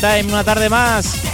está una tarde más.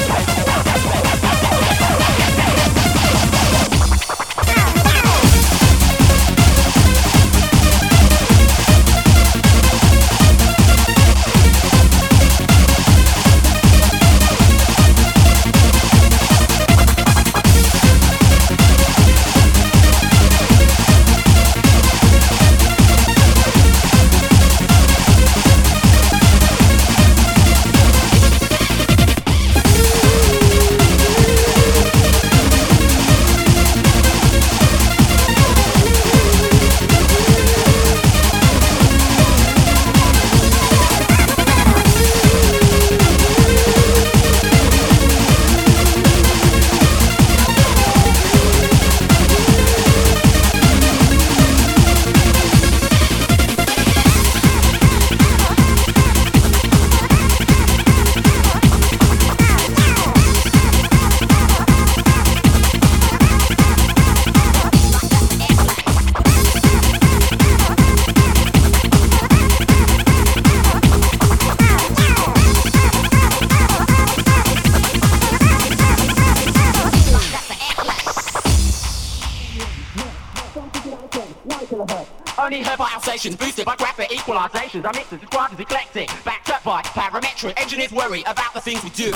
boosted by graphic equalizations. Our mixes described as eclectic, backed up by parametric. Engineers worry about the things we do.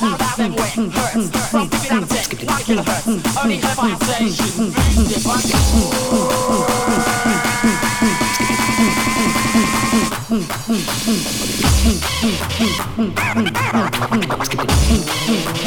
How about them wet hurts? From 50 down to 10, 1 kilohertz. Only heard by our boosted by... Mm-hmm.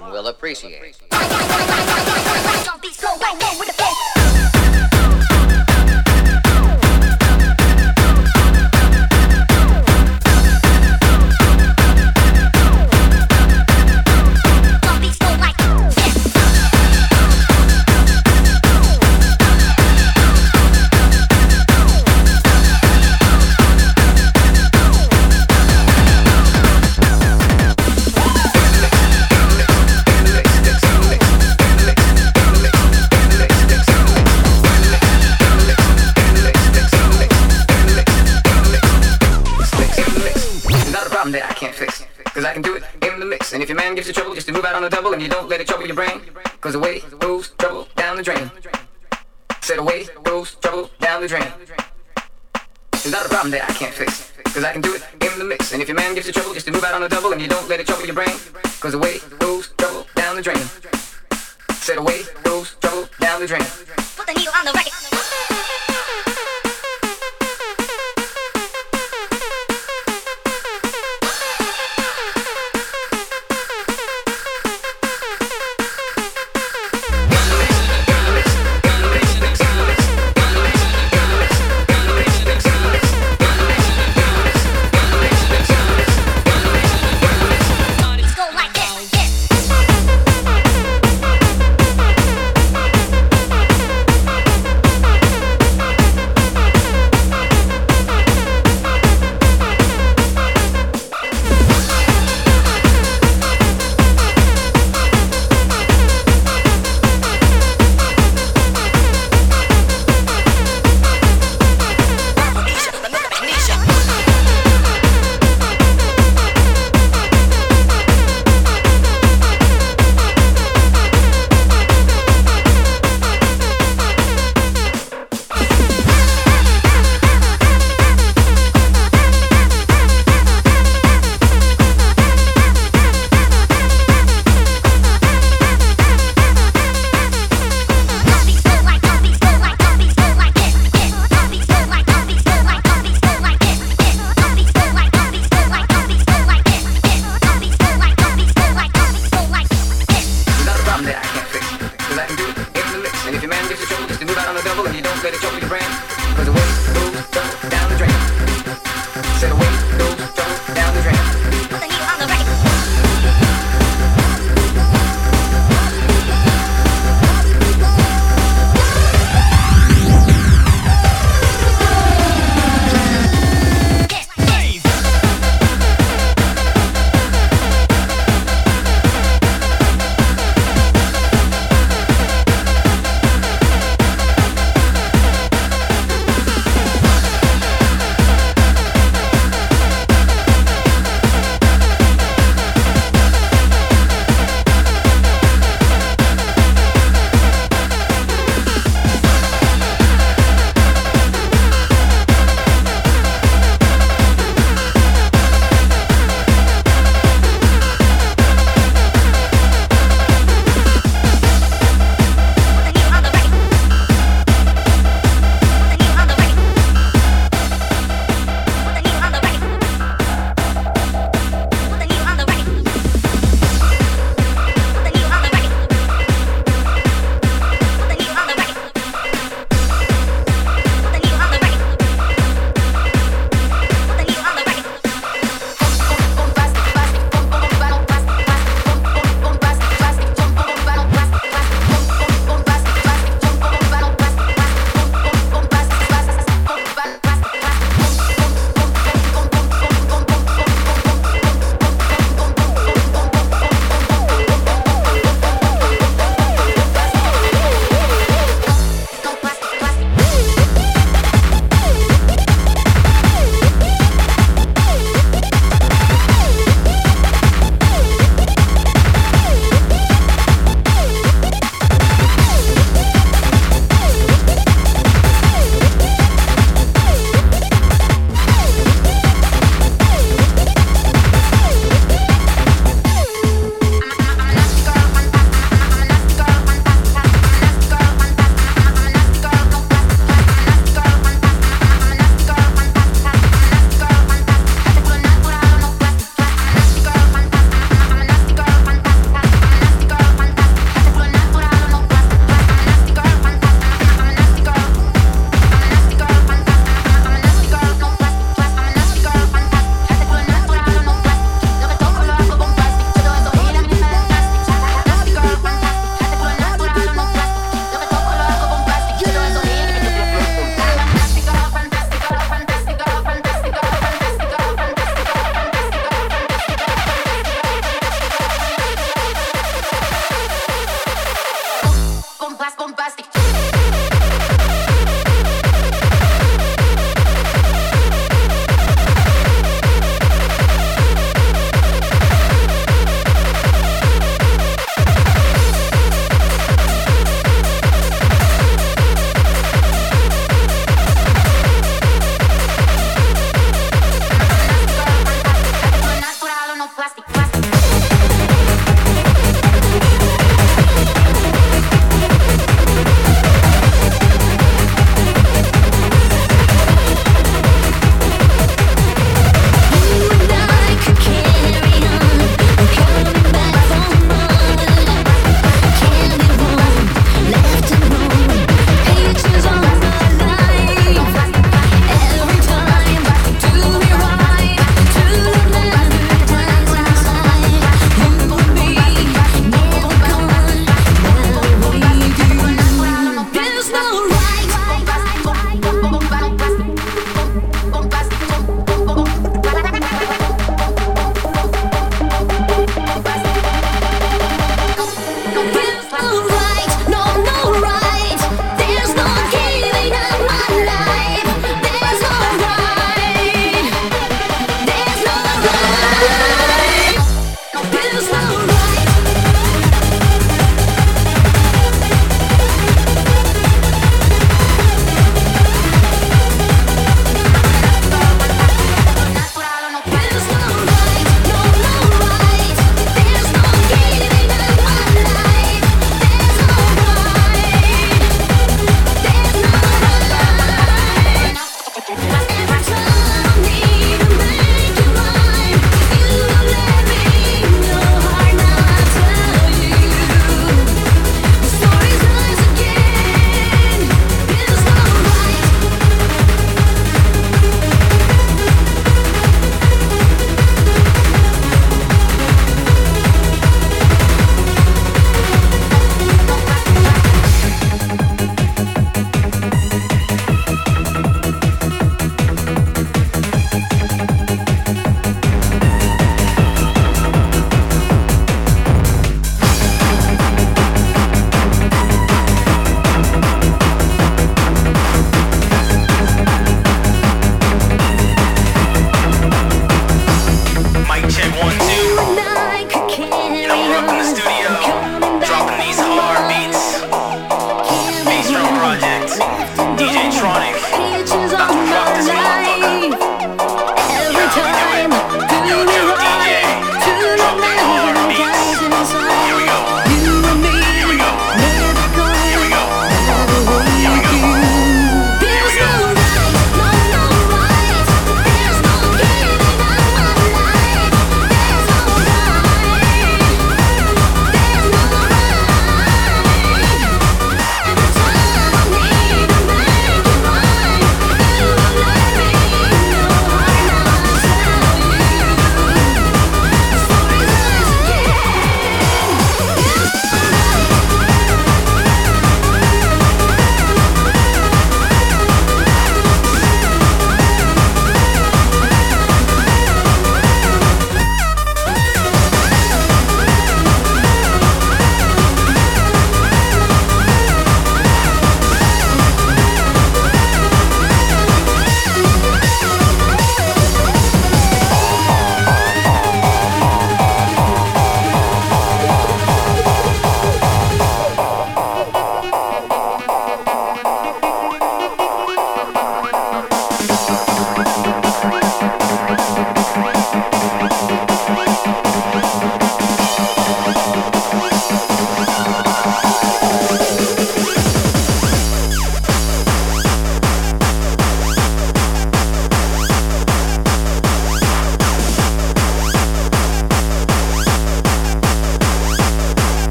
Will appreciate.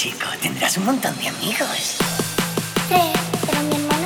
chico, tendrás un montón de amigos. Sí, pero mi hermano.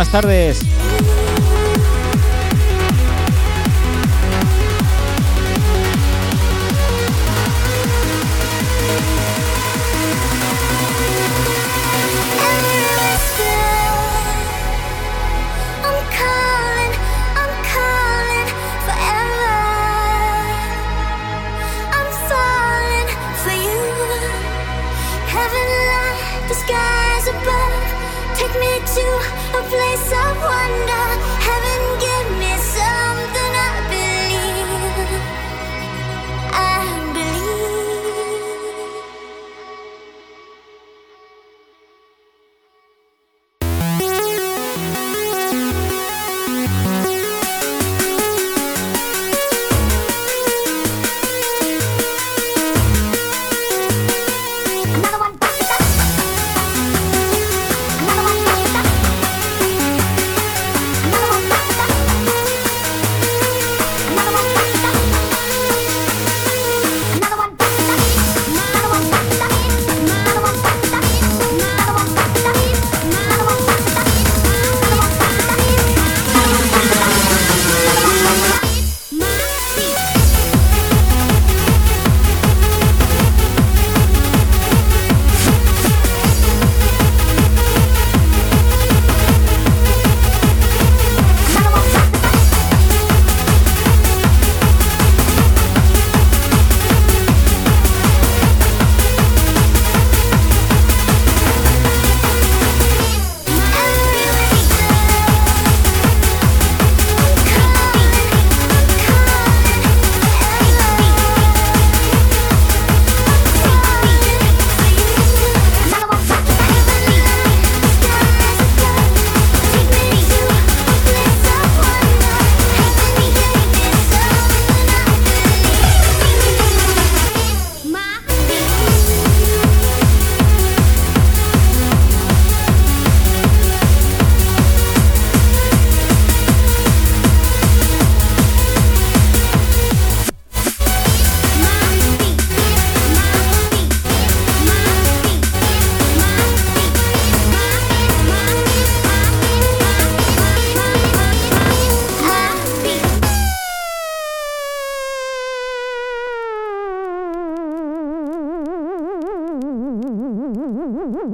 Buenas tardes.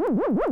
Suck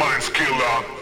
It's going